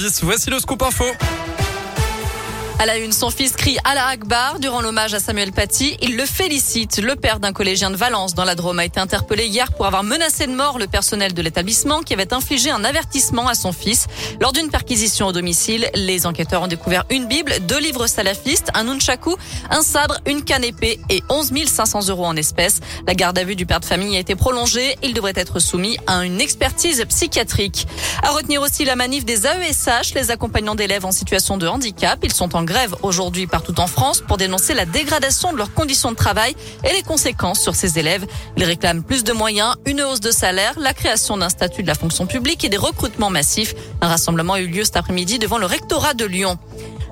Voici le scoop info. À la une, son fils crie à la Akbar durant l'hommage à Samuel Paty. Il le félicite. Le père d'un collégien de Valence dans la Drôme a été interpellé hier pour avoir menacé de mort le personnel de l'établissement qui avait infligé un avertissement à son fils. Lors d'une perquisition au domicile, les enquêteurs ont découvert une Bible, deux livres salafistes, un nunchaku, un sabre, une canne épée et 11 500 euros en espèces. La garde à vue du père de famille a été prolongée. Il devrait être soumis à une expertise psychiatrique. À retenir aussi la manif des AESH, les accompagnants d'élèves en situation de handicap. Ils sont en grève aujourd'hui partout en France pour dénoncer la dégradation de leurs conditions de travail et les conséquences sur ces élèves. Ils réclament plus de moyens, une hausse de salaire, la création d'un statut de la fonction publique et des recrutements massifs. Un rassemblement a eu lieu cet après-midi devant le rectorat de Lyon.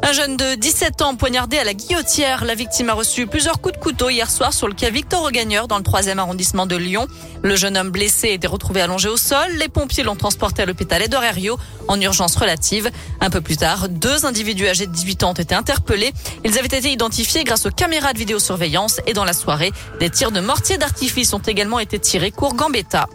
Un jeune de 17 ans poignardé à la guillotière. La victime a reçu plusieurs coups de couteau hier soir sur le quai Victor Regagneur dans le 3e arrondissement de Lyon. Le jeune homme blessé été retrouvé allongé au sol. Les pompiers l'ont transporté à l'hôpital Edorerio en urgence relative. Un peu plus tard, deux individus âgés de 18 ans ont été interpellés. Ils avaient été identifiés grâce aux caméras de vidéosurveillance et dans la soirée, des tirs de mortier d'artifice ont également été tirés cours Gambetta.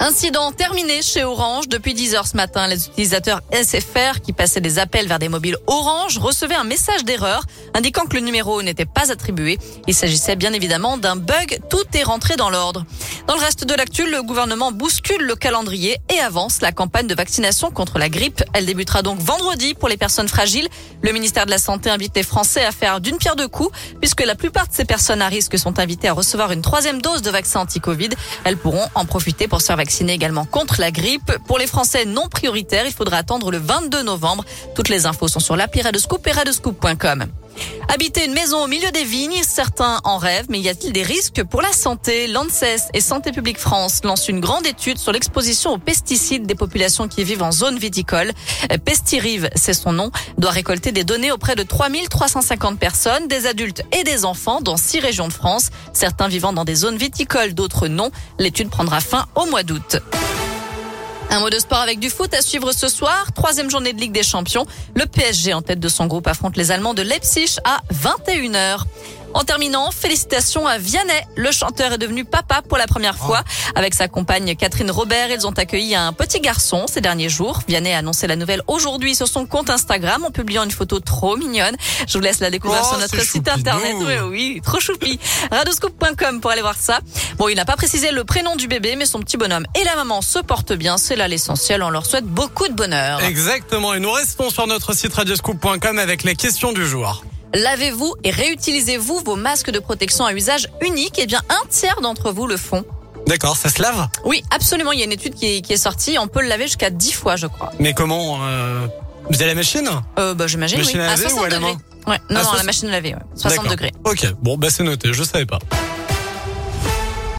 Incident terminé chez Orange. Depuis 10 heures ce matin, les utilisateurs SFR qui passaient des appels vers des mobiles Orange recevaient un message d'erreur indiquant que le numéro n'était pas attribué. Il s'agissait bien évidemment d'un bug. Tout est rentré dans l'ordre. Dans le reste de l'actu, le gouvernement bouscule le calendrier et avance la campagne de vaccination contre la grippe. Elle débutera donc vendredi pour les personnes fragiles. Le ministère de la Santé invite les Français à faire d'une pierre deux coups puisque la plupart de ces personnes à risque sont invitées à recevoir une troisième dose de vaccin anti-Covid. Elles pourront en profiter pour se faire vacciner également contre la grippe. Pour les Français non prioritaires, il faudra attendre le 22 novembre. Toutes les infos sont sur l'appli Radescoop et radescoop.com. Habiter une maison au milieu des vignes, certains en rêvent, mais y a-t-il des risques pour la santé? L'ANSES et Santé publique France lancent une grande étude sur l'exposition aux pesticides des populations qui vivent en zone viticole. Pestirive, c'est son nom, doit récolter des données auprès de 3350 personnes, des adultes et des enfants dans six régions de France, certains vivant dans des zones viticoles, d'autres non. L'étude prendra fin au mois d'août. Un mot de sport avec du foot à suivre ce soir. Troisième journée de Ligue des Champions. Le PSG en tête de son groupe affronte les Allemands de Leipzig à 21h. En terminant, félicitations à Vianney. Le chanteur est devenu papa pour la première fois. Avec sa compagne Catherine Robert, ils ont accueilli un petit garçon ces derniers jours. Vianney a annoncé la nouvelle aujourd'hui sur son compte Instagram en publiant une photo trop mignonne. Je vous laisse la découvrir Oh, sur notre site choupinou. internet. Oui, oui, trop choupi. Radoscoop.com pour aller voir ça. Bon, il n'a pas précisé le prénom du bébé, mais son petit bonhomme et la maman se portent bien. C'est là l'essentiel. On leur souhaite beaucoup de bonheur. Exactement. Et nous restons sur notre site radioscoop.com avec les questions du jour. Lavez-vous et réutilisez-vous vos masques de protection à usage unique? Eh bien, un tiers d'entre vous le font. D'accord, ça se lave? Oui, absolument. Il y a une étude qui est, qui est sortie. On peut le laver jusqu'à 10 fois, je crois. Mais comment euh... Vous avez la machine? Euh, bah, j'imagine, oui. Machine à À laver 60 ou à la degrés. main Ouais, non, À non, 60 la machine à laver, ouais. 60 D'accord. degrés. Ok, bon, bah c'est noté, je savais pas.